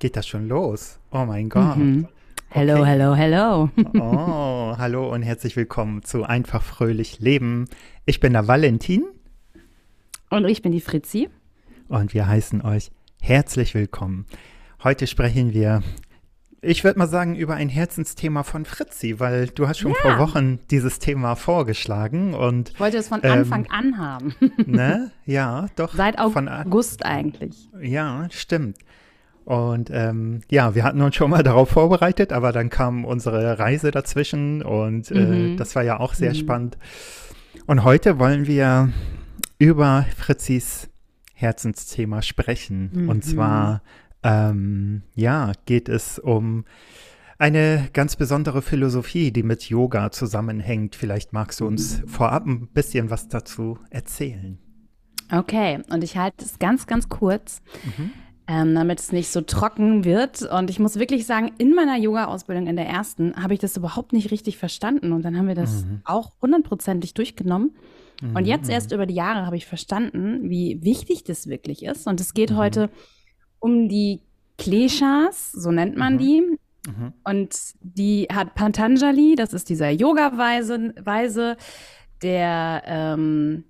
geht das schon los? Oh mein Gott. Mhm. Hello, Okay. hello, hello. Oh, hallo und herzlich willkommen zu Einfach Fröhlich Leben. Ich bin der Valentin Und ich bin die Fritzi. und wir heißen euch herzlich willkommen. Heute sprechen wir, ich würde mal sagen, über ein Herzensthema von Fritzi, weil du hast schon vor Wochen dieses Thema vorgeschlagen und, Ich wollte es von Ähm, Anfang an haben. ne, ja, doch. Seit August eigentlich. Ja, stimmt. Und ähm, ja, wir hatten uns schon mal darauf vorbereitet, aber dann kam unsere Reise dazwischen und äh, Mhm. das war ja auch sehr Mhm. spannend. Und heute wollen wir über Fritzis Herzensthema sprechen. Mhm. Und zwar, ähm, ja, geht es um eine ganz besondere Philosophie, die mit Yoga zusammenhängt. Vielleicht magst du uns vorab ein bisschen was dazu erzählen. Okay, und ich halte es ganz, ganz kurz, Mhm. Ähm, damit es nicht so trocken wird. Und ich muss wirklich sagen, in meiner Yoga-Ausbildung in der ersten habe ich das überhaupt nicht richtig verstanden. Und dann haben wir das Mhm. auch hundertprozentig durchgenommen. Und jetzt Mhm. erst über die Jahre habe ich verstanden, wie wichtig das wirklich ist. Und es geht Mhm. heute um die Kleshas, so nennt man Mhm. die. Mhm. Und die hat Patanjali, das ist dieser Yoga-Weise, Weise, der ähm,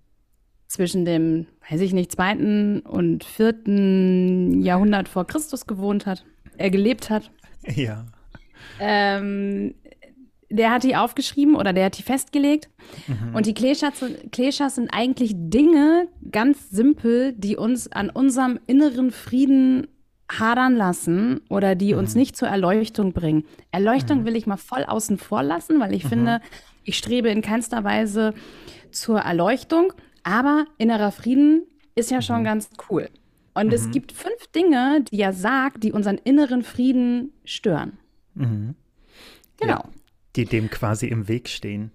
zwischen dem, weiß ich nicht, zweiten und vierten Jahrhundert vor Christus gewohnt hat, er gelebt hat. Ja. Ähm, der hat die aufgeschrieben oder der hat die festgelegt. Mhm. Und die Kleshas, sind- eigentlich Dinge, ganz simpel, die uns an unserem inneren Frieden hadern lassen oder die uns Mhm. nicht zur Erleuchtung bringen. Erleuchtung will ich mal voll außen vor lassen, weil ich Mhm. finde, ich strebe in keinster Weise zur Erleuchtung, aber innerer Frieden ist ja schon Mhm. ganz cool. Und es gibt fünf Dinge, die er sagt, die unseren inneren Frieden stören. Mhm. Genau. Die dem quasi im Weg stehen.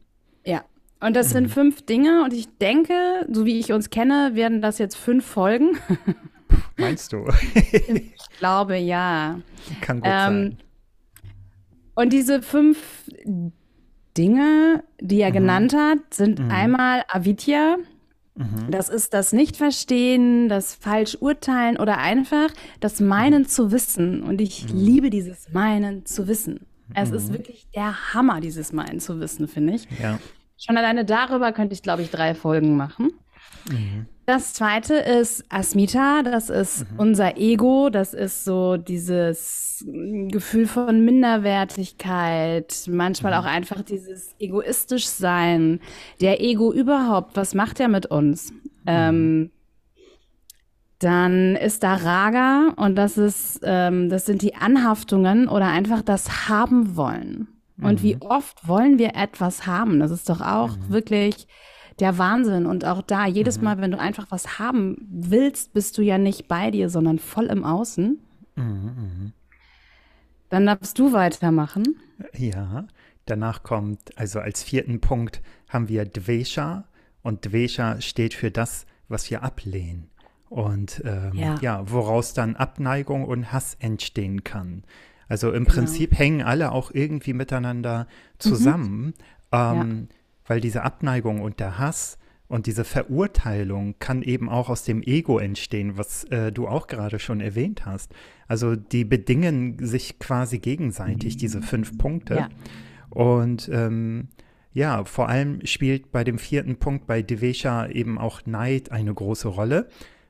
Ja. Und das sind fünf Dinge und ich denke, so wie ich uns kenne, werden das jetzt fünf Folgen. Meinst du? Ich glaube, ja. Kann gut Ähm, sein. und diese fünf Dinge, die er genannt hat, sind einmal Avidya. Mhm. Das ist das Nicht-Verstehen, das Falsch-Urteilen oder einfach das Meinen zu wissen. Und ich liebe dieses Meinen zu wissen. Es ist wirklich der Hammer, dieses Meinen zu wissen, finde ich. Ja. Schon alleine darüber könnte ich, glaube ich, drei Folgen machen. Das zweite ist Asmita, das ist unser Ego, das ist so dieses Gefühl von Minderwertigkeit, manchmal auch einfach dieses egoistisch sein. Der Ego überhaupt, was macht er mit uns? Ähm, dann ist da Raga und das ist, ähm, das sind die Anhaftungen oder einfach das haben wollen. Und wie oft wollen wir etwas haben? Das ist doch auch wirklich der Wahnsinn. Und auch da, jedes Mal, wenn du einfach was haben willst, bist du ja nicht bei dir, sondern voll im Außen. Dann darfst du weitermachen. Ja. Danach kommt, also als vierten Punkt haben wir Dvesha. Und Dvesha steht für das, was wir ablehnen. Und ähm, ja. Ja. woraus dann Abneigung und Hass entstehen kann. Also im Genau. Prinzip hängen alle auch irgendwie miteinander zusammen, ähm, weil diese Abneigung und der Hass und diese Verurteilung kann eben auch aus dem Ego entstehen, was äh, du auch gerade schon erwähnt hast. Also die bedingen sich quasi gegenseitig, diese fünf Punkte. Ja. Und ähm, ja, vor allem spielt bei dem vierten Punkt bei Devesha eben auch Neid eine große Rolle,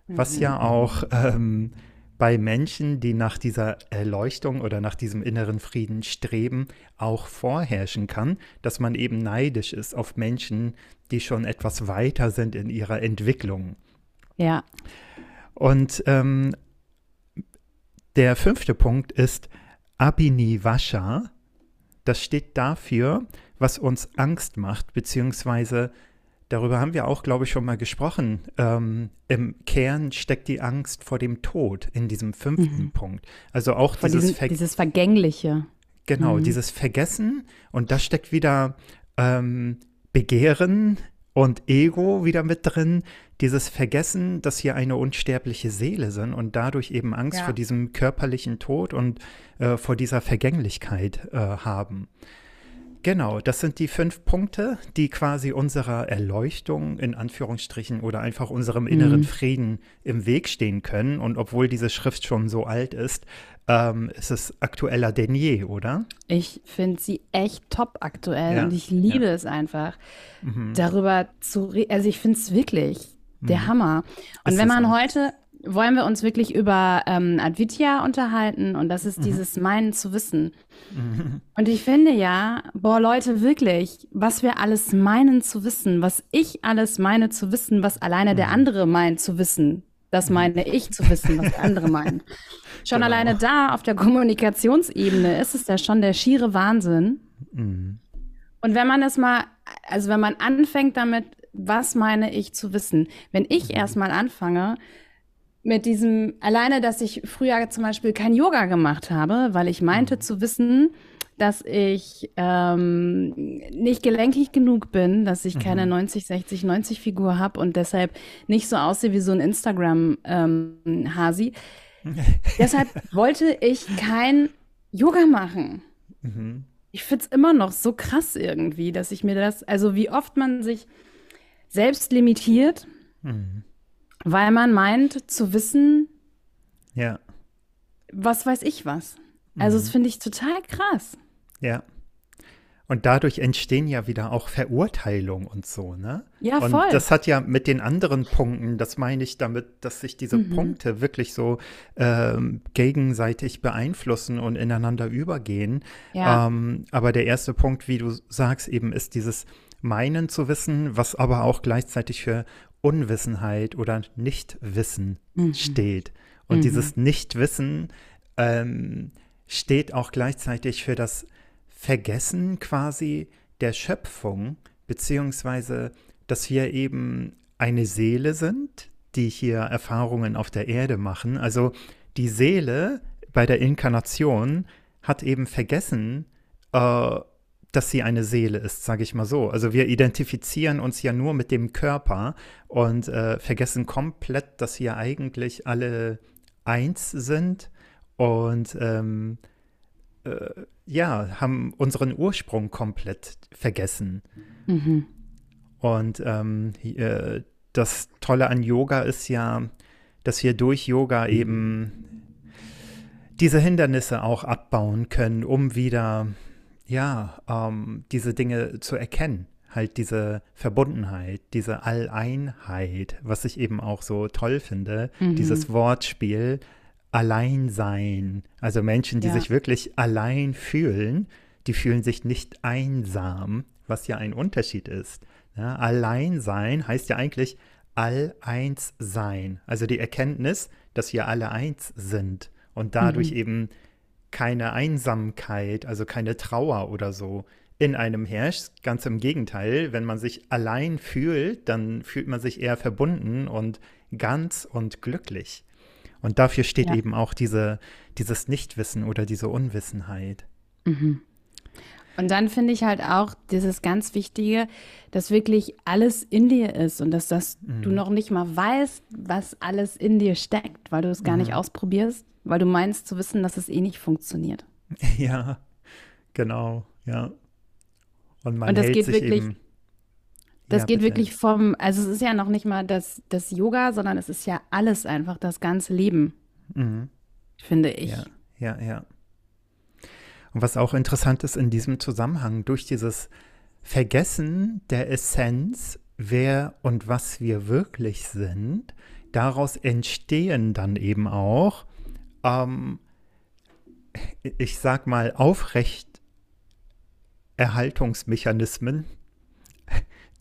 was ja auch ähm, bei Menschen, die nach dieser Erleuchtung oder nach diesem inneren Frieden streben, auch vorherrschen kann, dass man eben neidisch ist auf Menschen, die schon etwas weiter sind in ihrer Entwicklung. Ja. Und ähm, der fünfte Punkt ist Abhinivasha. Das steht dafür, was uns Angst macht, beziehungsweise darüber haben wir auch, glaube ich, schon mal gesprochen. Ähm, Im Kern steckt die Angst vor dem Tod in diesem fünften Punkt. Also auch Von dieses, diesem, Ver dieses Vergängliche. genau, Mhm. dieses Vergessen und da steckt wieder ähm, Begehren und Ego wieder mit drin. Dieses Vergessen, dass wir eine unsterbliche Seele sind und dadurch eben Angst Ja. vor diesem körperlichen Tod und äh, vor dieser Vergänglichkeit äh, haben. Genau, das sind die fünf Punkte, die quasi unserer Erleuchtung in Anführungsstrichen oder einfach unserem inneren mhm. Frieden im Weg stehen können. Und obwohl diese Schrift schon so alt ist, ähm, ist es aktueller denn je, oder? Ich finde sie echt top aktuell ja, und ich liebe ja. es einfach, mhm. darüber zu reden. Also ich finde es wirklich der mhm. Hammer. Und es wenn man heute wollen wir uns wirklich über ähm, Advitya unterhalten und das ist mhm. dieses Meinen zu wissen. Mhm. Und ich finde ja, boah Leute, wirklich, was wir alles meinen zu wissen, was ich alles meine zu wissen, was alleine mhm. der andere meint zu wissen, das mhm. meine ich zu wissen, was andere meinen. Schon genau. alleine da auf der Kommunikationsebene ist es ja schon der schiere Wahnsinn. Mhm. Und wenn man es mal, also wenn man anfängt damit, was meine ich zu wissen, wenn ich mhm. erstmal anfange, mit diesem, alleine, dass ich früher zum Beispiel kein Yoga gemacht habe, weil ich meinte mhm. zu wissen, dass ich ähm, nicht gelenkig genug bin, dass ich keine 90, 60, 90 Figur habe und deshalb nicht so aussehe wie so ein Instagram-Hasi. Ähm, deshalb wollte ich kein Yoga machen. Mhm. Ich finde es immer noch so krass irgendwie, dass ich mir das, also wie oft man sich selbst limitiert. Mhm weil man meint zu wissen, ja. was weiß ich was. Also, mhm. das finde ich total krass. Ja. Und dadurch entstehen ja wieder auch Verurteilungen und so, ne? Ja, und voll. das hat ja mit den anderen Punkten, das meine ich damit, dass sich diese mhm. Punkte wirklich so ähm, gegenseitig beeinflussen und ineinander übergehen. Ja. Ähm, aber der erste Punkt, wie du sagst, eben ist dieses Meinen zu wissen, was aber auch gleichzeitig für Unwissenheit oder Nichtwissen mhm. steht. Und mhm. dieses Nichtwissen ähm, steht auch gleichzeitig für das Vergessen quasi der Schöpfung, beziehungsweise, dass wir eben eine Seele sind, die hier Erfahrungen auf der Erde machen. Also die Seele bei der Inkarnation hat eben vergessen, äh, dass sie eine Seele ist, sage ich mal so. Also wir identifizieren uns ja nur mit dem Körper und äh, vergessen komplett, dass wir eigentlich alle eins sind und ähm, äh, ja, haben unseren Ursprung komplett vergessen. Mhm. Und ähm, äh, das Tolle an Yoga ist ja, dass wir durch Yoga eben diese Hindernisse auch abbauen können, um wieder ja, ähm, diese Dinge zu erkennen. Halt diese Verbundenheit, diese Alleinheit, was ich eben auch so toll finde, mhm. dieses Wortspiel Alleinsein. Also Menschen, die ja. sich wirklich allein fühlen, die fühlen sich nicht einsam, was ja ein Unterschied ist. Ja, Alleinsein heißt ja eigentlich all-eins sein. Also die Erkenntnis, dass wir alle eins sind und dadurch mhm. eben keine Einsamkeit, also keine Trauer oder so in einem herrscht. Ganz im Gegenteil, wenn man sich allein fühlt, dann fühlt man sich eher verbunden und ganz und glücklich. Und dafür steht ja. eben auch diese, dieses Nichtwissen oder diese Unwissenheit. Mhm. Und dann finde ich halt auch dieses ganz Wichtige, dass wirklich alles in dir ist und dass das mhm. du noch nicht mal weißt, was alles in dir steckt, weil du es gar mhm. nicht ausprobierst weil du meinst zu wissen, dass es eh nicht funktioniert. Ja, genau, ja. Und man Und das hält geht sich wirklich, eben, das ja, geht bitte. wirklich vom, also es ist ja noch nicht mal das, das Yoga, sondern es ist ja alles einfach, das ganze Leben, mhm. finde ich. Ja, ja, ja. Und was auch interessant ist in diesem Zusammenhang, durch dieses Vergessen der Essenz, wer und was wir wirklich sind, daraus entstehen dann eben auch ähm, ich sag mal, Aufrechterhaltungsmechanismen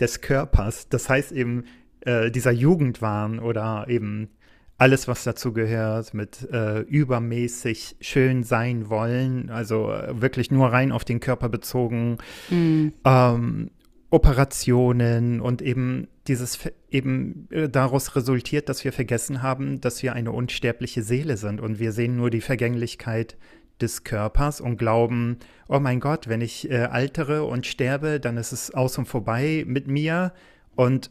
des Körpers. Das heißt eben, äh, dieser Jugendwahn oder eben alles, was dazu gehört, mit äh, übermäßig schön sein wollen, also äh, wirklich nur rein auf den Körper bezogen, mm. ähm, Operationen und eben dieses eben äh, daraus resultiert, dass wir vergessen haben, dass wir eine unsterbliche Seele sind und wir sehen nur die Vergänglichkeit des Körpers und glauben, oh mein Gott, wenn ich äh, altere und sterbe, dann ist es aus und vorbei mit mir und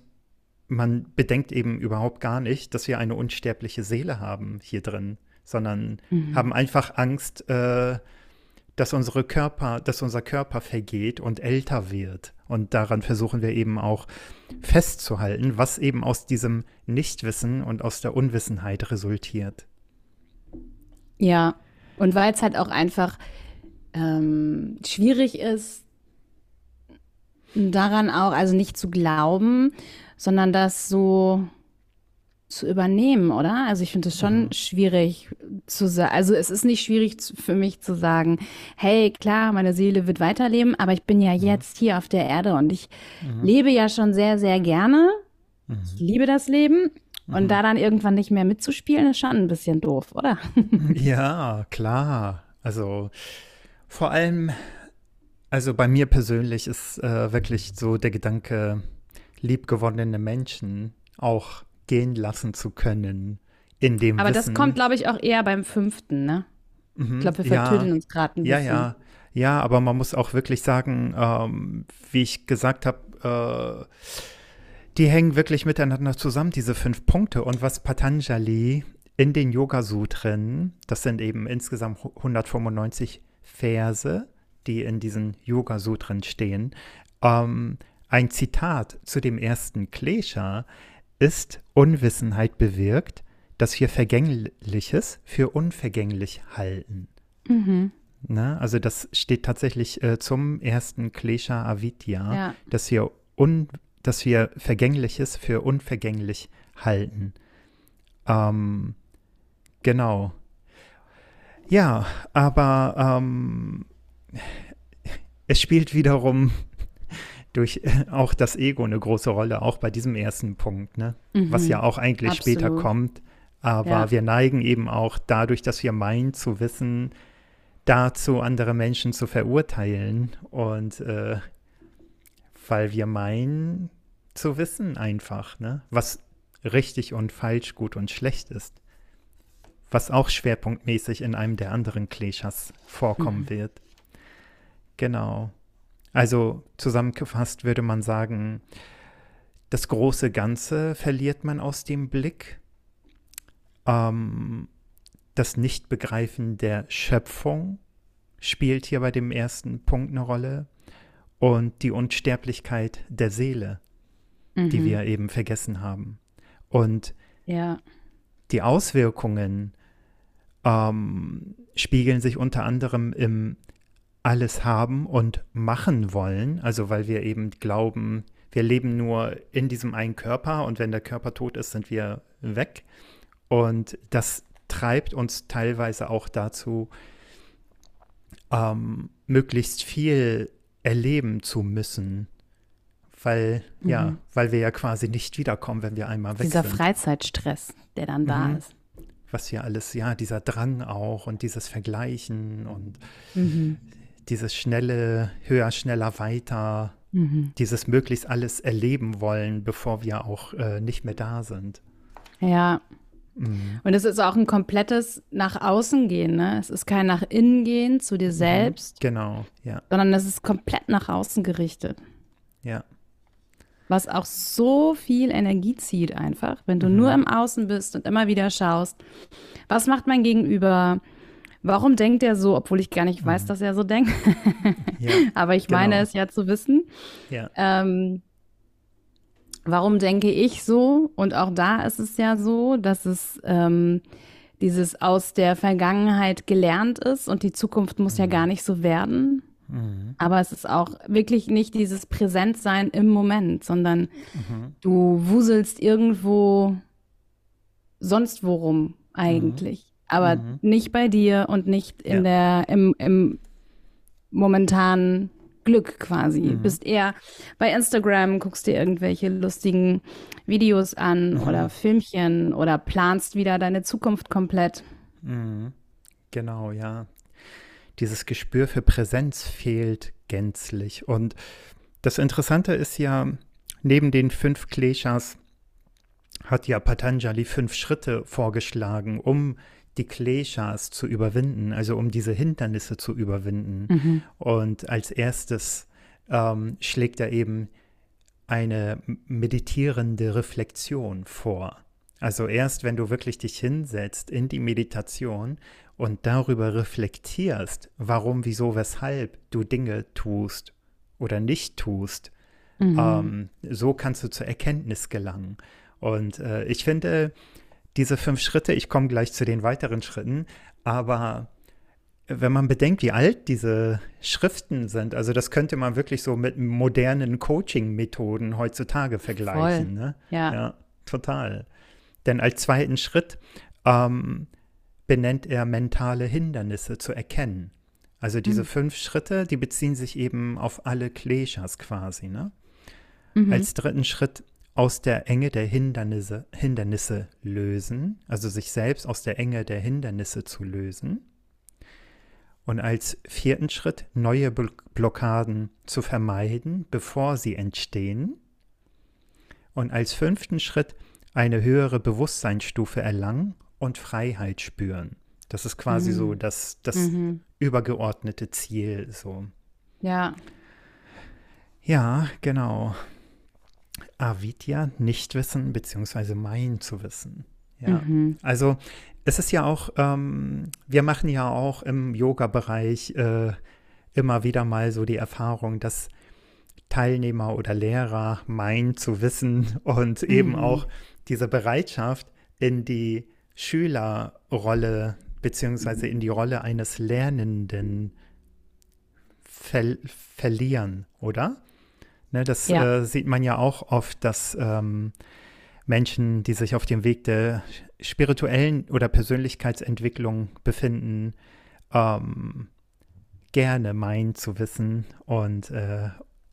man bedenkt eben überhaupt gar nicht, dass wir eine unsterbliche Seele haben hier drin, sondern mhm. haben einfach Angst, äh, dass unsere Körper, dass unser Körper vergeht und älter wird. Und daran versuchen wir eben auch festzuhalten, was eben aus diesem Nichtwissen und aus der Unwissenheit resultiert. Ja, und weil es halt auch einfach ähm, schwierig ist, daran auch, also nicht zu glauben, sondern das so zu übernehmen, oder? Also ich finde es schon mhm. schwierig zu sagen. Also es ist nicht schwierig für mich zu sagen, hey, klar, meine Seele wird weiterleben, aber ich bin ja mhm. jetzt hier auf der Erde und ich mhm. lebe ja schon sehr, sehr gerne. Mhm. Ich liebe das Leben. Und mhm. da dann irgendwann nicht mehr mitzuspielen, ist schon ein bisschen doof, oder? ja, klar. Also vor allem, also bei mir persönlich ist äh, wirklich so der Gedanke, liebgewonnene Menschen auch gehen lassen zu können. In dem Aber Wissen, das kommt, glaube ich, auch eher beim fünften, ne? Mhm, ich glaube, wir vertüdeln ja, uns gerade ein bisschen. Ja, ja. Ja, aber man muss auch wirklich sagen, ähm, wie ich gesagt habe, äh, die hängen wirklich miteinander zusammen, diese fünf Punkte. Und was Patanjali in den Yoga-Sutren, das sind eben insgesamt 195 Verse, die in diesen Yoga-Sutren stehen, ähm, ein Zitat zu dem ersten Klesha ist Unwissenheit bewirkt, dass wir Vergängliches für unvergänglich halten. Mhm. Na, also das steht tatsächlich äh, zum ersten Klesha Avidya, ja. dass, wir un, dass wir Vergängliches für unvergänglich halten. Ähm, genau. Ja, aber ähm, es spielt wiederum durch auch das Ego eine große Rolle, auch bei diesem ersten Punkt, ne? Mhm. was ja auch eigentlich Absolut. später kommt. Aber ja. wir neigen eben auch dadurch, dass wir meinen zu wissen, dazu, andere Menschen zu verurteilen. Und äh, weil wir meinen zu wissen einfach, ne? was richtig und falsch, gut und schlecht ist. Was auch schwerpunktmäßig in einem der anderen Kleshas vorkommen mhm. wird. Genau. Also zusammengefasst würde man sagen, das große Ganze verliert man aus dem Blick. Ähm, das Nichtbegreifen der Schöpfung spielt hier bei dem ersten Punkt eine Rolle. Und die Unsterblichkeit der Seele, mhm. die wir eben vergessen haben. Und ja. die Auswirkungen ähm, spiegeln sich unter anderem im alles haben und machen wollen, also weil wir eben glauben, wir leben nur in diesem einen Körper und wenn der Körper tot ist, sind wir weg. Und das treibt uns teilweise auch dazu, ähm, möglichst viel erleben zu müssen, weil, mhm. ja, weil wir ja quasi nicht wiederkommen, wenn wir einmal weg Dieser sind. Dieser Freizeitstress, der dann da mhm. ist. Was hier alles, ja, dieser Drang auch und dieses Vergleichen und mhm dieses schnelle, höher, schneller, weiter, mhm. dieses möglichst alles erleben wollen, bevor wir auch äh, nicht mehr da sind. Ja. Mhm. Und es ist auch ein komplettes nach außen gehen, ne? Es ist kein nach innen gehen zu dir mhm. selbst. Genau, ja. Sondern es ist komplett nach außen gerichtet. Ja. Was auch so viel Energie zieht einfach, wenn du mhm. nur im Außen bist und immer wieder schaust, was macht mein Gegenüber, Warum denkt er so, obwohl ich gar nicht weiß, mhm. dass er so denkt? ja, Aber ich genau. meine es ja zu wissen. Ja. Ähm, warum denke ich so? Und auch da ist es ja so, dass es ähm, dieses aus der Vergangenheit gelernt ist und die Zukunft muss mhm. ja gar nicht so werden. Mhm. Aber es ist auch wirklich nicht dieses Präsentsein im Moment, sondern mhm. du wuselst irgendwo sonst worum eigentlich aber mhm. nicht bei dir und nicht in ja. der, im, im momentanen Glück quasi. Mhm. Bist eher bei Instagram, guckst dir irgendwelche lustigen Videos an mhm. oder Filmchen oder planst wieder deine Zukunft komplett. Mhm. Genau, ja. Dieses Gespür für Präsenz fehlt gänzlich. Und das Interessante ist ja, neben den fünf Kleshas hat ja Patanjali fünf Schritte vorgeschlagen, um die Kleshas zu überwinden, also um diese Hindernisse zu überwinden. Mhm. Und als erstes ähm, schlägt er eben eine meditierende Reflexion vor. Also erst wenn du wirklich dich hinsetzt in die Meditation und darüber reflektierst, warum, wieso, weshalb du Dinge tust oder nicht tust, mhm. ähm, so kannst du zur Erkenntnis gelangen. Und äh, ich finde, diese fünf Schritte, ich komme gleich zu den weiteren Schritten, aber wenn man bedenkt, wie alt diese Schriften sind, also das könnte man wirklich so mit modernen Coaching-Methoden heutzutage vergleichen. Ne? Ja. ja, total. Denn als zweiten Schritt ähm, benennt er mentale Hindernisse zu erkennen. Also diese mhm. fünf Schritte, die beziehen sich eben auf alle Kleshas quasi. Ne? Mhm. Als dritten Schritt aus der Enge der Hindernisse, Hindernisse lösen, also sich selbst aus der Enge der Hindernisse zu lösen. Und als vierten Schritt neue Blockaden zu vermeiden, bevor sie entstehen. Und als fünften Schritt eine höhere Bewusstseinsstufe erlangen und Freiheit spüren. Das ist quasi mhm. so das, das mhm. übergeordnete Ziel. So. Ja. Ja, genau. Avidya nicht wissen, beziehungsweise mein zu wissen. Ja. Mhm. Also es ist ja auch, ähm, wir machen ja auch im Yoga-Bereich äh, immer wieder mal so die Erfahrung, dass Teilnehmer oder Lehrer meinen zu wissen und mhm. eben auch diese Bereitschaft in die Schülerrolle beziehungsweise in die Rolle eines Lernenden ver verlieren, oder? Ne, das ja. äh, sieht man ja auch oft, dass ähm, Menschen, die sich auf dem Weg der spirituellen oder Persönlichkeitsentwicklung befinden, ähm, gerne meinen zu wissen. Und äh,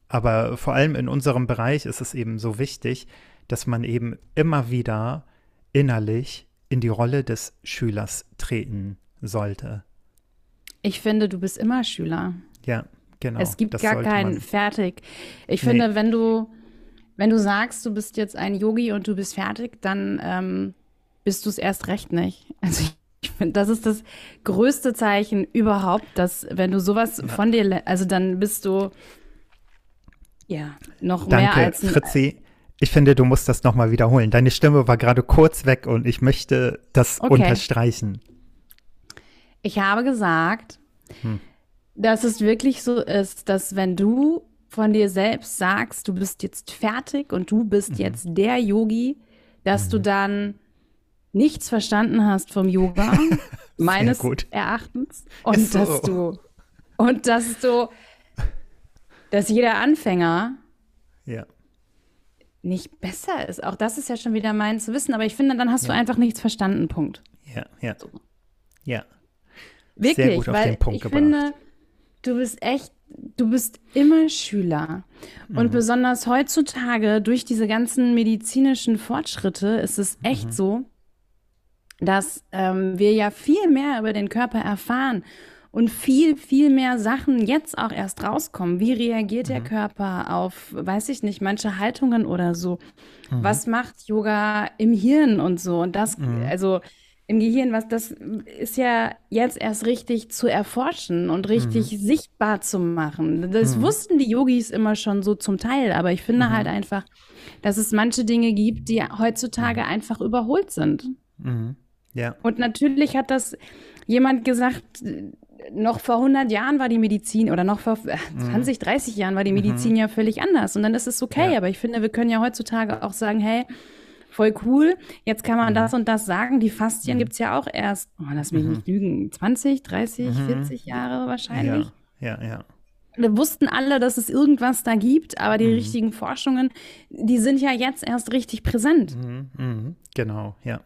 aber vor allem in unserem Bereich ist es eben so wichtig, dass man eben immer wieder innerlich in die Rolle des Schülers treten sollte. Ich finde, du bist immer Schüler. Ja, genau. Es gibt gar kein Fertig. Ich nee. finde, wenn du, wenn du sagst, du bist jetzt ein Yogi und du bist fertig, dann ähm, bist du es erst recht nicht. Also ich, ich finde, das ist das größte Zeichen überhaupt, dass wenn du sowas ja. von dir, also dann bist du ja noch Danke, mehr als ein, Fritzi. Ich finde, du musst das nochmal wiederholen. Deine Stimme war gerade kurz weg und ich möchte das okay. unterstreichen. Ich habe gesagt, hm. Dass es wirklich so ist, dass wenn du von dir selbst sagst, du bist jetzt fertig und du bist mhm. jetzt der Yogi, dass mhm. du dann nichts verstanden hast vom Yoga, meines Erachtens. Und so. dass du, und dass du, dass jeder Anfänger ja nicht besser ist. Auch das ist ja schon wieder mein zu wissen, aber ich finde, dann hast ja. du einfach nichts verstanden, Punkt. Ja, ja. So. Ja. Wirklich, Sehr gut auf weil den Punkt ich gebracht. finde, du bist echt, du bist immer Schüler. Mhm. Und besonders heutzutage durch diese ganzen medizinischen Fortschritte ist es echt mhm. so, dass ähm, wir ja viel mehr über den Körper erfahren und viel, viel mehr Sachen jetzt auch erst rauskommen. Wie reagiert mhm. der Körper auf, weiß ich nicht, manche Haltungen oder so? Mhm. Was macht Yoga im Hirn und so? Und das, mhm. also im Gehirn, was das ist ja jetzt erst richtig zu erforschen und richtig mhm. sichtbar zu machen. Das mhm. wussten die Yogis immer schon so zum Teil, aber ich finde halt mhm. einfach, dass es manche Dinge gibt, die heutzutage einfach überholt sind. Ja. Und natürlich hat das jemand gesagt, noch vor 100 Jahren war die Medizin oder noch vor 20, mhm. 30 Jahren war die Medizin mhm. ja völlig anders. Und dann ist es okay. Ja. Aber ich finde, wir können ja heutzutage auch sagen, hey, voll cool, jetzt kann man mhm. das und das sagen. Die Faszien mhm. gibt es ja auch erst, oh, lass mich mhm. nicht lügen, 20, 30, 40 Jahre wahrscheinlich. Ja, ja. ja. Wir wussten alle, dass es irgendwas da gibt, aber die mhm. richtigen Forschungen, die sind ja jetzt erst richtig präsent. Genau, ja.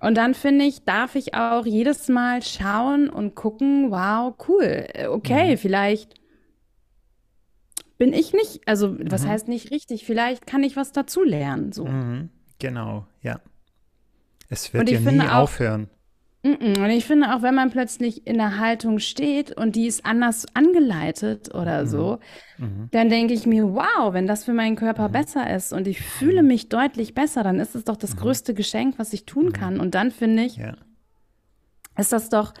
Und dann finde ich, darf ich auch jedes Mal schauen und gucken, wow, cool, okay, mhm. vielleicht bin ich nicht, also was mhm. heißt nicht richtig, vielleicht kann ich was dazu lernen. So. Mhm. Genau, ja. Es wird ja nie auch, aufhören. Und ich finde auch, wenn man plötzlich in der Haltung steht und die ist anders angeleitet oder mhm. so, mhm. dann denke ich mir, wow, wenn das für meinen Körper mhm. besser ist und ich fühle mhm. mich deutlich besser, dann ist es doch das mhm. größte Geschenk, was ich tun mhm. kann. Und dann finde ich, ja. ist das doch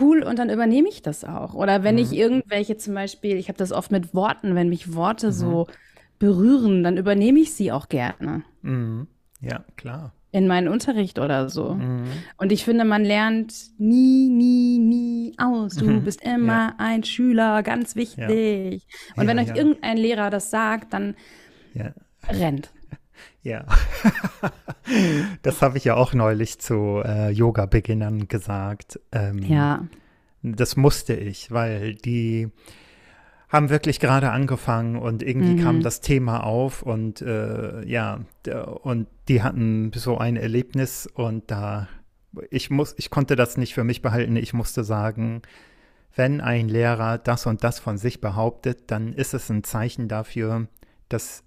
cool und dann übernehme ich das auch. Oder wenn ich irgendwelche zum Beispiel, ich habe das oft mit Worten, wenn mich Worte so berühren, dann übernehme ich sie auch gerne. Ja, klar. in meinen Unterricht oder so. Mhm. Und ich finde, man lernt nie, nie, nie aus. Du mhm. bist immer ja. ein Schüler, ganz wichtig. Ja. Und wenn euch irgendein Lehrer das sagt, dann rennt. Ja, das habe ich ja auch neulich zu äh, Yoga-Beginnern gesagt. Ähm, ja. Das musste ich, weil die haben wirklich gerade angefangen und irgendwie mhm. kam das Thema auf und äh, ja, und die hatten so ein Erlebnis und da, ich muss, ich konnte das nicht für mich behalten. Ich musste sagen, wenn ein Lehrer das und das von sich behauptet, dann ist es ein Zeichen dafür, dass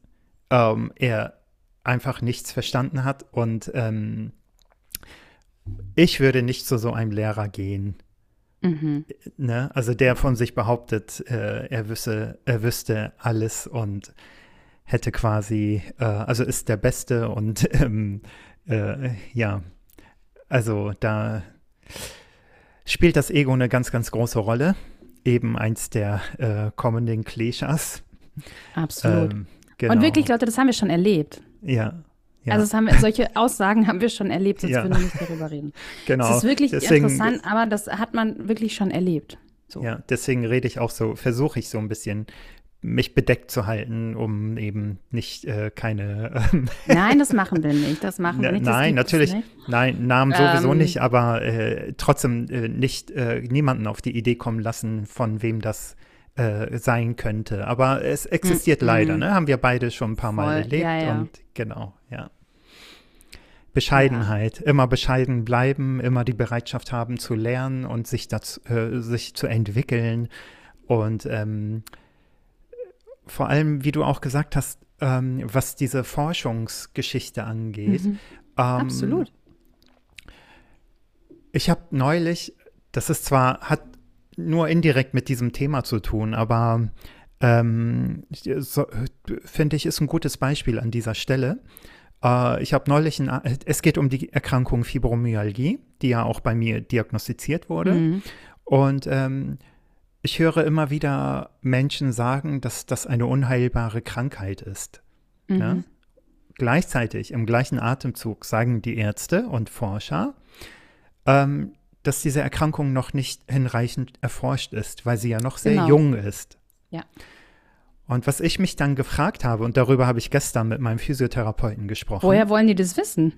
ähm, er einfach nichts verstanden hat und ähm, ich würde nicht zu so einem Lehrer gehen. Mhm. Ne? Also der von sich behauptet, äh, er, wüsse, er wüsste alles und hätte quasi, äh, also ist der Beste und ähm, äh, ja, also da spielt das Ego eine ganz, ganz große Rolle. Eben eins der äh, kommenden Klischees. Absolut. Ähm, genau. Und wirklich, Leute, das haben wir schon erlebt. Ja. Ja. Also haben wir, solche Aussagen haben wir schon erlebt, jetzt ja. würden wir nicht darüber reden. Genau. Das ist wirklich deswegen, interessant, aber das hat man wirklich schon erlebt. So. Ja, deswegen rede ich auch so, versuche ich so ein bisschen mich bedeckt zu halten, um eben nicht äh, keine. Ähm nein, das machen wir nicht. Das machen wir nicht. Nein, natürlich. Nein, Namen sowieso ähm, nicht, aber äh, trotzdem äh, nicht äh, niemanden auf die Idee kommen lassen, von wem das äh, sein könnte. Aber es existiert mm, leider, ne? Haben wir beide schon ein paar Mal erlebt. Ja, ja. Und genau. Bescheidenheit, ja. immer bescheiden bleiben, immer die Bereitschaft haben zu lernen und sich, dazu, äh, sich zu entwickeln. Und ähm, vor allem, wie du auch gesagt hast, ähm, was diese Forschungsgeschichte angeht. Mhm. Ähm, Absolut. Ich habe neulich, das ist zwar, hat nur indirekt mit diesem Thema zu tun, aber ähm, so, finde ich, ist ein gutes Beispiel an dieser Stelle. Äh, ich habe neulich, ein, es geht um die Erkrankung Fibromyalgie, die ja auch bei mir diagnostiziert wurde. Mhm. Und ähm, ich höre immer wieder Menschen sagen, dass das eine unheilbare Krankheit ist. Mhm. Ja? Gleichzeitig, im gleichen Atemzug sagen die Ärzte und Forscher, ähm, dass diese Erkrankung noch nicht hinreichend erforscht ist, weil sie ja noch sehr genau. jung ist. Ja. Und was ich mich dann gefragt habe, und darüber habe ich gestern mit meinem Physiotherapeuten gesprochen. Woher wollen die das wissen?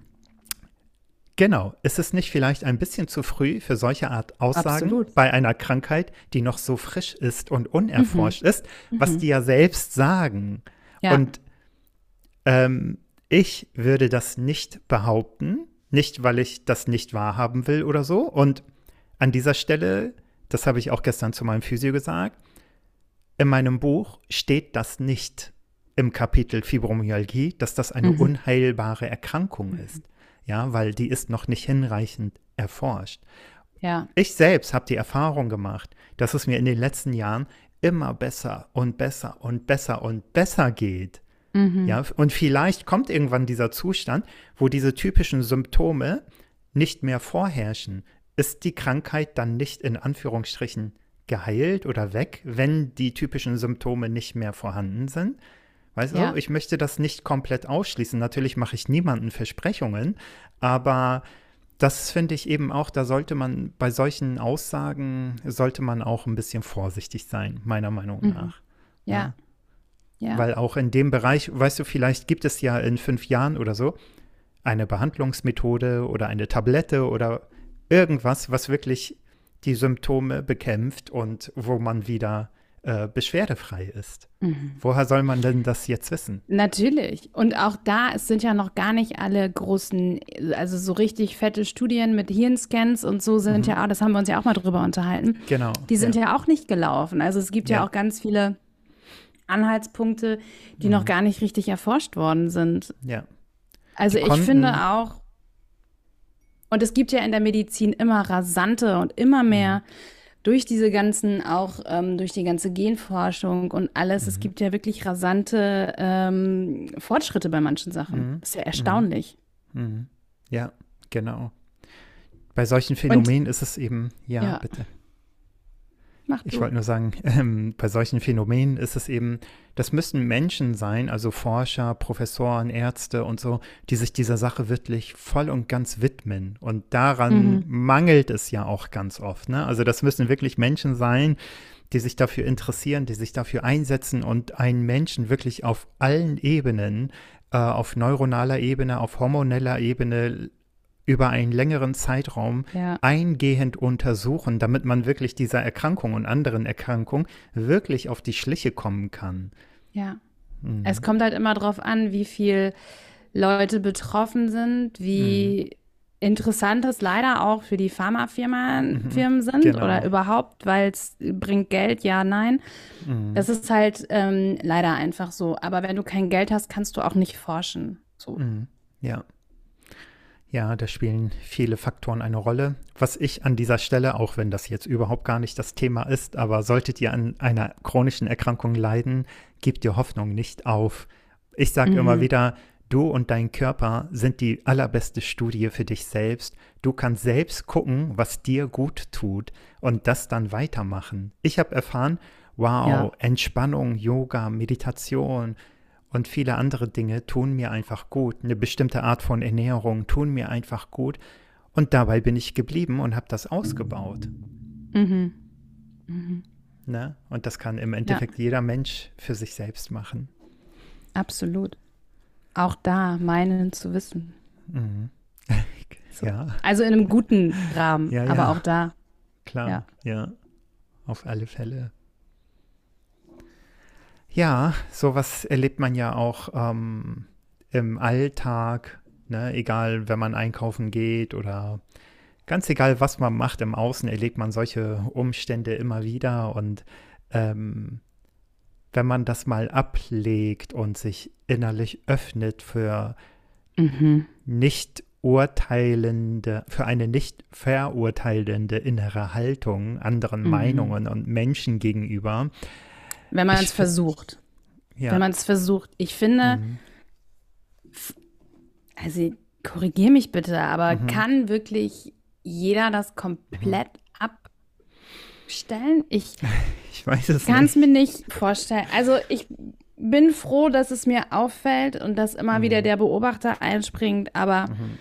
Genau, ist es nicht vielleicht ein bisschen zu früh für solche Art Aussagen Absolut. bei einer Krankheit, die noch so frisch ist und unerforscht mhm. ist, was mhm. die ja selbst sagen? Ja. Und ähm, ich würde das nicht behaupten, nicht, weil ich das nicht wahrhaben will oder so. Und an dieser Stelle, das habe ich auch gestern zu meinem Physio gesagt, in meinem Buch steht das nicht im Kapitel Fibromyalgie, dass das eine mhm. unheilbare Erkrankung ist. Ja, weil die ist noch nicht hinreichend erforscht. Ja. Ich selbst habe die Erfahrung gemacht, dass es mir in den letzten Jahren immer besser und besser und besser und besser geht. Mhm. Ja, und vielleicht kommt irgendwann dieser Zustand, wo diese typischen Symptome nicht mehr vorherrschen. Ist die Krankheit dann nicht in Anführungsstrichen geheilt oder weg, wenn die typischen Symptome nicht mehr vorhanden sind? Weißt ja. du, ich möchte das nicht komplett ausschließen. Natürlich mache ich niemanden Versprechungen, aber das finde ich eben auch, da sollte man bei solchen Aussagen, sollte man auch ein bisschen vorsichtig sein, meiner Meinung mhm. nach. Ja. ja. Ja. Weil auch in dem Bereich, weißt du, vielleicht gibt es ja in fünf Jahren oder so eine Behandlungsmethode oder eine Tablette oder irgendwas, was wirklich die Symptome bekämpft und wo man wieder äh, beschwerdefrei ist. Mhm. Woher soll man denn das jetzt wissen? Natürlich. Und auch da, es sind ja noch gar nicht alle großen, also so richtig fette Studien mit Hirnscans und so sind mhm. ja auch, das haben wir uns ja auch mal drüber unterhalten. Genau. Die sind ja, ja auch nicht gelaufen. Also es gibt ja, ja auch ganz viele Anhaltspunkte, die mhm. noch gar nicht richtig erforscht worden sind. Ja. Also die ich finde auch, und es gibt ja in der Medizin immer rasante und immer mehr mhm. durch diese ganzen, auch ähm, durch die ganze Genforschung und alles, mhm. es gibt ja wirklich rasante ähm, Fortschritte bei manchen Sachen. Mhm. Ist ja erstaunlich. Mhm. Mhm. Ja, genau. Bei solchen Phänomenen und, ist es eben, ja, ja. bitte. Ich wollte nur sagen, ähm, bei solchen Phänomenen ist es eben, das müssen Menschen sein, also Forscher, Professoren, Ärzte und so, die sich dieser Sache wirklich voll und ganz widmen. Und daran mhm. mangelt es ja auch ganz oft. Ne? Also das müssen wirklich Menschen sein, die sich dafür interessieren, die sich dafür einsetzen und einen Menschen wirklich auf allen Ebenen, äh, auf neuronaler Ebene, auf hormoneller Ebene, über einen längeren Zeitraum ja. eingehend untersuchen, damit man wirklich dieser Erkrankung und anderen Erkrankungen wirklich auf die Schliche kommen kann. Ja. Mhm. Es kommt halt immer darauf an, wie viel Leute betroffen sind, wie mhm. interessant es leider auch für die Pharmafirmen mhm. sind genau. oder überhaupt, weil es bringt Geld, ja, nein. Mhm. Das ist halt ähm, leider einfach so. Aber wenn du kein Geld hast, kannst du auch nicht forschen. So. Mhm. Ja. Ja, da spielen viele Faktoren eine Rolle. Was ich an dieser Stelle, auch wenn das jetzt überhaupt gar nicht das Thema ist, aber solltet ihr an einer chronischen Erkrankung leiden, gebt ihr Hoffnung nicht auf. Ich sage mhm. immer wieder, du und dein Körper sind die allerbeste Studie für dich selbst. Du kannst selbst gucken, was dir gut tut und das dann weitermachen. Ich habe erfahren, wow, ja. Entspannung, Yoga, Meditation, und viele andere Dinge tun mir einfach gut. Eine bestimmte Art von Ernährung tun mir einfach gut. Und dabei bin ich geblieben und habe das ausgebaut. Mhm. Mhm. Ne? Und das kann im Endeffekt ja. jeder Mensch für sich selbst machen. Absolut. Auch da meinen zu wissen. Mhm. so. Ja. Also in einem guten Rahmen, ja, aber auch da. Klar, ja. Auf alle Fälle. Ja, sowas erlebt man ja auch ähm, im Alltag, ne? egal, wenn man einkaufen geht oder ganz egal, was man macht im Außen, erlebt man solche Umstände immer wieder und ähm, wenn man das mal ablegt und sich innerlich öffnet für mhm. nicht urteilende, für eine nicht verurteilende innere Haltung anderen mhm. Meinungen und Menschen gegenüber, wenn man es versucht. Ja. Wenn man es versucht. Ich finde, mhm. also korrigiere mich bitte, aber mhm. kann wirklich jeder das komplett mhm. abstellen? Ich, ich weiß es kann es mir nicht vorstellen. Also ich bin froh, dass es mir auffällt und dass immer wieder mhm. der Beobachter einspringt, aber mhm.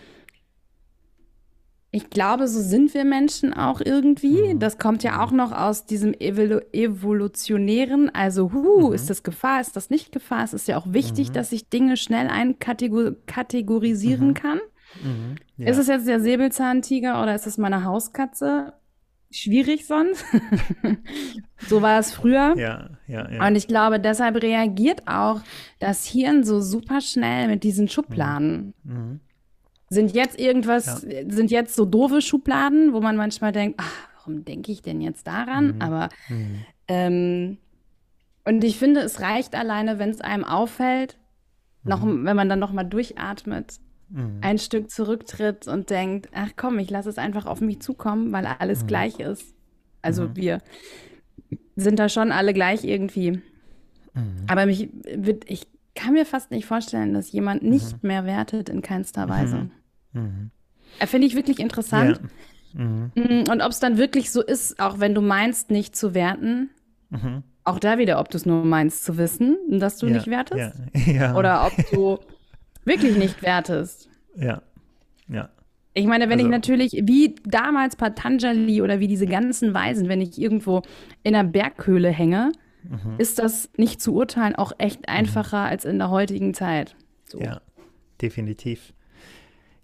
Ich glaube, so sind wir Menschen auch irgendwie. Mhm. Das kommt ja auch noch aus diesem Evolu Evolutionären. Also, hu, mhm. ist das Gefahr, ist das nicht Gefahr? Es ist ja auch wichtig, mhm. dass ich Dinge schnell einkategorisieren mhm. kann. Mhm. Ja. Ist es jetzt der Säbelzahntiger oder ist es meine Hauskatze? Schwierig sonst. so war es früher. Ja, ja, ja. Und ich glaube, deshalb reagiert auch das Hirn so super schnell mit diesen Schubladen. Mhm. Sind jetzt irgendwas, ja. sind jetzt so doofe Schubladen, wo man manchmal denkt, ach, warum denke ich denn jetzt daran? Mhm. Aber mhm. Ähm, und ich finde, es reicht alleine, wenn es einem auffällt, mhm. noch, wenn man dann noch mal durchatmet, mhm. ein Stück zurücktritt und denkt, ach komm, ich lasse es einfach auf mich zukommen, weil alles mhm. gleich ist. Also mhm. wir sind da schon alle gleich irgendwie. Aber mich ich kann mir fast nicht vorstellen, dass jemand nicht mehr wertet in keinster Weise. Mhm. Finde ich wirklich interessant. Ja. Mhm. Mm, und ob es dann wirklich so ist, auch wenn du meinst, nicht zu werten, mhm. auch da wieder, ob du es nur meinst zu wissen, dass du ja. nicht wertest. Ja. Oder ob du wirklich nicht wertest. Ja. Ja. Ich meine, wenn also, ich natürlich, wie damals Patanjali oder wie diese ganzen Weisen, wenn ich irgendwo in einer Berghöhle hänge, mhm. ist das nicht zu urteilen auch echt mhm. einfacher als in der heutigen Zeit. So. Ja, definitiv.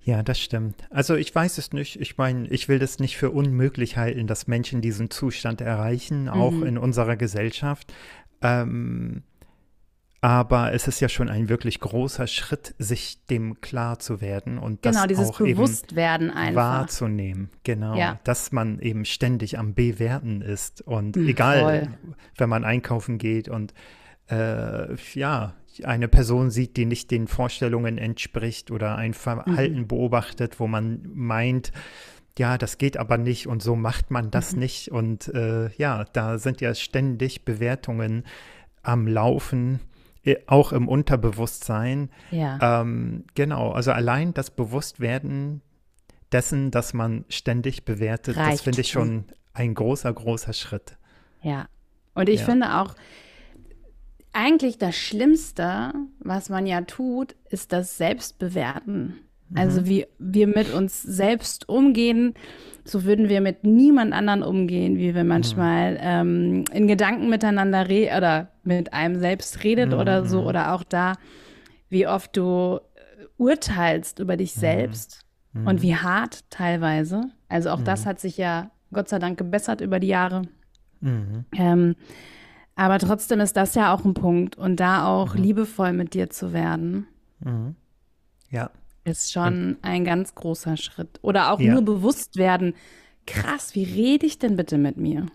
Ja, das stimmt. Also ich weiß es nicht. Ich meine, ich will das nicht für unmöglich halten, dass Menschen diesen Zustand erreichen, auch mhm. in unserer Gesellschaft. Ähm, aber es ist ja schon ein wirklich großer Schritt, sich dem klar zu werden und genau, das dieses auch Bewusstwerden einfach. wahrzunehmen. Genau, ja. dass man eben ständig am Bewerten ist und egal, voll. wenn man einkaufen geht und äh, ja, eine Person sieht, die nicht den Vorstellungen entspricht oder ein Verhalten mhm. beobachtet, wo man meint, ja, das geht aber nicht und so macht man das mhm. nicht. Und äh, ja, da sind ja ständig Bewertungen am Laufen, äh, auch im Unterbewusstsein. Ja. Ähm, genau, also allein das Bewusstwerden dessen, dass man ständig bewertet, Reicht. das finde ich schon ein großer, großer Schritt. Ja. Und ich ja. finde auch, eigentlich das Schlimmste, was man ja tut, ist das Selbstbewerten. Also mhm. wie wir mit uns selbst umgehen, so würden wir mit niemand anderen umgehen, wie wir manchmal mhm. ähm, in Gedanken miteinander reden oder mit einem selbst redet mhm. oder so. Oder auch da, wie oft du äh, urteilst über dich mhm. selbst mhm. und wie hart teilweise. Also auch das mhm. hat sich ja Gott sei Dank gebessert über die Jahre. Ähm, aber trotzdem ist das ja auch ein Punkt und da auch liebevoll mit dir zu werden. Ja. Ist schon und, ein ganz großer Schritt. Oder auch ja. nur bewusst werden, krass, wie rede ich denn bitte mit mir?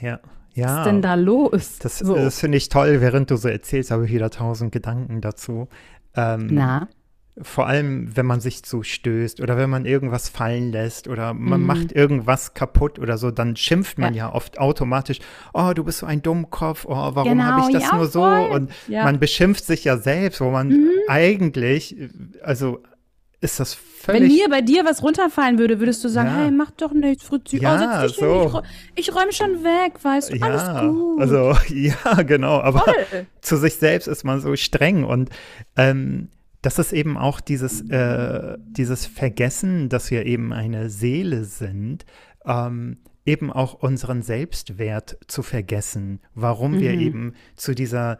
Ja. Ja, Was ist denn da los? Das, so. das finde ich toll, während du so erzählst, habe ich wieder tausend Gedanken dazu. Ähm, Na? Vor allem, wenn man sich zustößt oder wenn man irgendwas fallen lässt oder man mhm. macht irgendwas kaputt oder so, dann schimpft man ja. ja. oft automatisch, oh, du bist so ein Dummkopf, oh, warum genau, habe ich das ja, nur so? Und ja. man beschimpft sich ja selbst, wo man mhm. eigentlich, also ist das völlig. Wenn mir bei dir was runterfallen würde, würdest du sagen, ja. hey, mach doch nichts, Fritzi. Ja, oh, setz dich so. ich, ich räume schon weg, weißt du, ja, alles gut. Also, ja, genau. Aber Voll. zu sich selbst ist man so streng. Und ähm, das ist eben auch dieses, äh, dieses Vergessen, dass wir eben eine Seele sind, ähm, eben auch unseren Selbstwert zu vergessen, warum mhm. wir eben zu dieser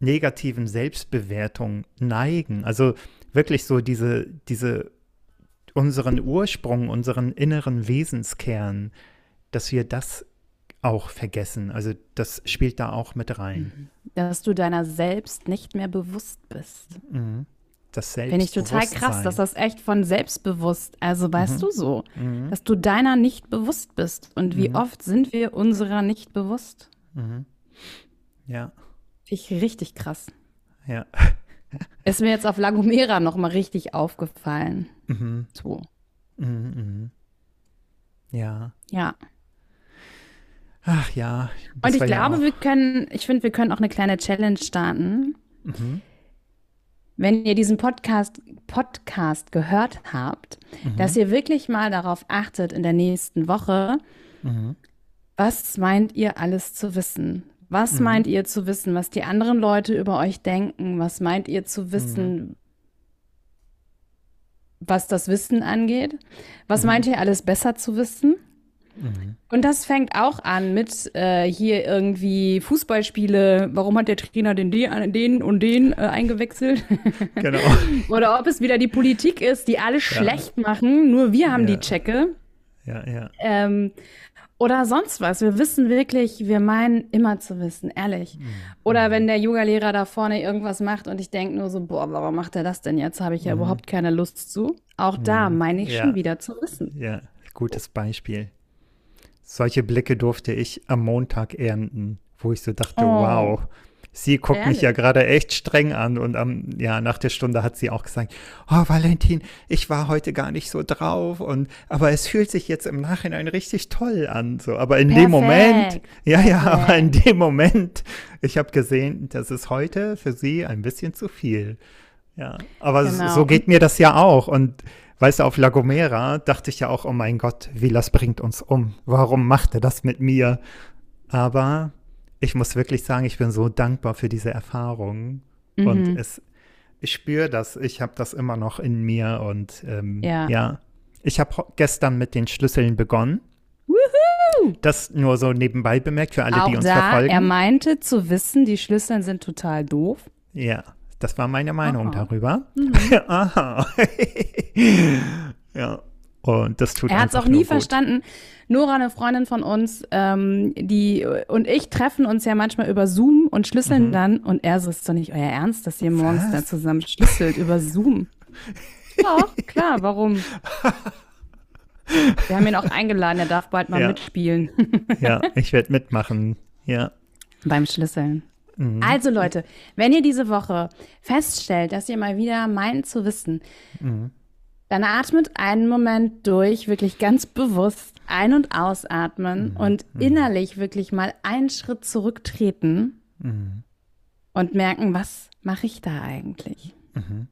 negativen Selbstbewertung neigen. Also wirklich so diese, diese, unseren Ursprung, unseren inneren Wesenskern, dass wir das auch vergessen. Also das spielt da auch mit rein. Mhm. Dass du deiner selbst nicht mehr bewusst bist. Mhm. Das Finde ich total krass, dass das echt von selbstbewusst, also weißt mhm. du so, mhm. dass du deiner nicht bewusst bist. Und wie mhm. oft sind wir unserer nicht bewusst? Mhm. Ja. Ich richtig krass. Ja. Ist mir jetzt auf Lagomera noch mal richtig aufgefallen. Mhm. So. Mhm, mh. Ja. Ja. Ach ja. Und ich glaube, ja wir können, ich finde, wir können auch eine kleine Challenge starten. Mhm. Wenn ihr diesen Podcast, Podcast gehört habt, mhm. dass ihr wirklich mal darauf achtet in der nächsten Woche, mhm. was meint ihr alles zu wissen? Was mhm. meint ihr zu wissen, was die anderen Leute über euch denken? Was meint ihr zu wissen, mhm. was das Wissen angeht? Was mhm. meint ihr alles besser zu wissen? Mhm. Und das fängt auch an mit äh, hier irgendwie Fußballspiele. Warum hat der Trainer den, den und den äh, eingewechselt? Genau. Oder ob es wieder die Politik ist, die alle ja. schlecht machen. Nur wir haben ja. die Checke. Ja, ja. Ähm, oder sonst was. Wir wissen wirklich, wir meinen immer zu wissen, ehrlich. Mhm. Oder wenn der Yoga-Lehrer da vorne irgendwas macht und ich denke nur so, boah, warum macht er das denn jetzt? Habe ich ja mhm. überhaupt keine Lust zu. Auch mhm. da meine ich schon wieder zu wissen. Ja, gutes Beispiel. Solche Blicke durfte ich am Montag ernten, wo ich so dachte, oh. wow, sie guckt Ehrlich? mich ja gerade echt streng an und am, ja, nach der Stunde hat sie auch gesagt, oh Valentin, ich war heute gar nicht so drauf und, aber es fühlt sich jetzt im Nachhinein richtig toll an, so, aber in Perfekt. dem Moment, ja, ja, Perfekt. aber in dem Moment, ich habe gesehen, das ist heute für sie ein bisschen zu viel. Ja, aber genau. so geht mir das ja auch und weißt du, auf La Gomera dachte ich ja auch, oh mein Gott, Vilas bringt uns um. Warum macht er das mit mir? Aber ich muss wirklich sagen, ich bin so dankbar für diese Erfahrung. Mhm. Und es, ich spüre das, ich habe das immer noch in mir. Und ähm, ja. ja. ich habe gestern mit den Schlüsseln begonnen. Woohoo! Das nur so nebenbei bemerkt für alle, Auch die uns da, verfolgen. Er meinte zu wissen, die Schlüssel sind total doof. Ja, das war meine Meinung Aha. darüber. Mhm. Aha. ja. Und das tut Er hat es auch nie gut. verstanden. Nora, eine Freundin von uns, ähm, die und ich treffen uns ja manchmal über Zoom und schlüsseln mhm. dann. Und er so, ist doch nicht euer Ernst, dass ihr morgens da zusammen schlüsselt über Zoom. Ja, klar, warum? Wir haben ihn auch eingeladen, er darf bald mal ja. mitspielen. ja, ich werde mitmachen. Ja. Beim Schlüsseln. Mhm. Also Leute, wenn ihr diese Woche feststellt, dass ihr mal wieder meint zu wissen, mhm. Dann atmet einen Moment durch, wirklich ganz bewusst ein- und ausatmen mhm. und mhm. innerlich wirklich mal einen Schritt zurücktreten mhm. und merken, was mache ich da eigentlich? Mhm.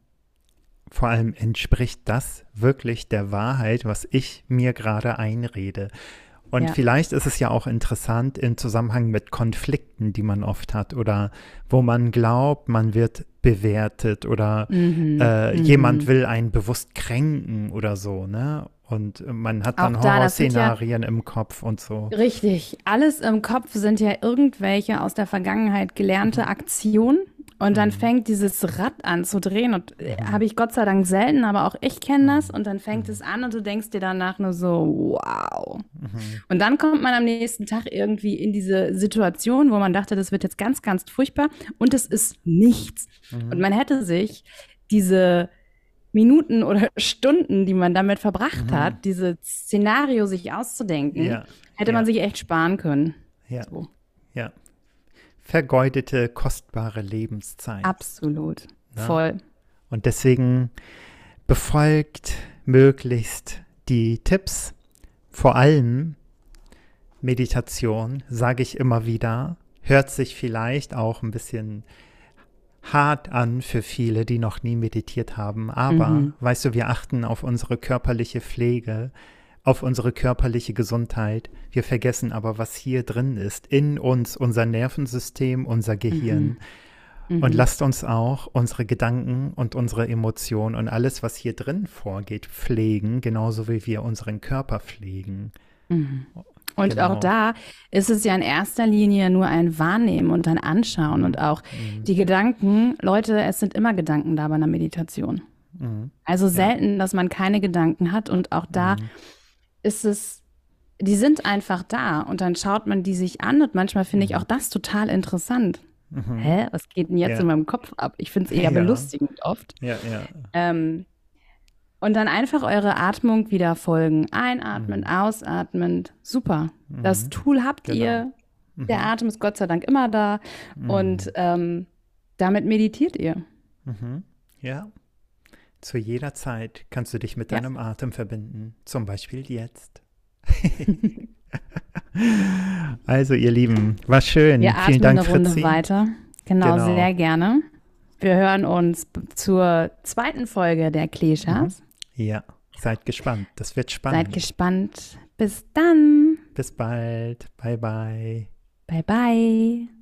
Vor allem entspricht das wirklich der Wahrheit, was ich mir gerade einrede. Und Ja. vielleicht ist es ja auch interessant im Zusammenhang mit Konflikten, die man oft hat oder wo man glaubt, man wird bewertet oder Mhm. äh, Mhm. jemand will einen bewusst kränken oder so, ne? Und man hat dann da, sind ja- Horrorszenarien im Kopf und so. Richtig. Alles im Kopf sind ja irgendwelche aus der Vergangenheit gelernte Aktionen. Und dann fängt dieses Rad an zu drehen. Und äh, habe ich Gott sei Dank selten, aber auch ich kenne das. Und dann fängt es an und du denkst dir danach nur so, wow. Und dann kommt man am nächsten Tag irgendwie in diese Situation, wo man dachte, das wird jetzt ganz, ganz furchtbar. Und es ist nichts. Und man hätte sich diese Minuten oder Stunden, die man damit verbracht hat, dieses Szenario sich auszudenken, Ja, hätte man ja. sich echt sparen können. Ja, So. ja. Vergeudete, kostbare Lebenszeit. Absolut. Ja. Voll. Und deswegen befolgt möglichst die Tipps, vor allem Meditation, sage ich immer wieder, hört sich vielleicht auch ein bisschen hart an für viele, die noch nie meditiert haben. Aber, Mhm. weißt du, wir achten auf unsere körperliche Pflege, auf unsere körperliche Gesundheit. Wir vergessen aber, was hier drin ist, in uns, unser Nervensystem, unser Gehirn. Mhm. Und lasst uns auch unsere Gedanken und unsere Emotionen und alles, was hier drin vorgeht, pflegen, genauso wie wir unseren Körper pflegen. Mhm. Und Genau. auch da ist es ja in erster Linie nur ein Wahrnehmen und ein Anschauen und auch Mhm. die Gedanken. Leute, es sind immer Gedanken da bei einer Meditation. Mhm. Also selten, dass man keine Gedanken hat und auch da Mhm. Ist es, die sind einfach da und dann schaut man die sich an und manchmal finde ich auch das total interessant. Mhm. Hä, was geht denn jetzt Ja. in meinem Kopf ab? Ich finde es eher Ja. belustigend oft. Ja, ja. Ähm, und dann einfach eure Atmung wieder folgen. Einatmen, ausatmen. Super. Das Tool habt Genau. ihr. Der Atem ist Gott sei Dank immer da. Und ähm, damit meditiert ihr. Mhm. Ja. Zu jeder Zeit kannst du dich mit Ja. deinem Atem verbinden. Zum Beispiel jetzt. also, ihr Lieben, war schön. Wir Vielen Dank, eine Runde Fritzi. weiter. Genau, Genau. sehr gerne. Wir hören uns zur zweiten Folge der Kleschas. Ja, seid gespannt. Das wird spannend. Seid gespannt. Bis dann. Bis bald. Bye, bye. Bye, bye.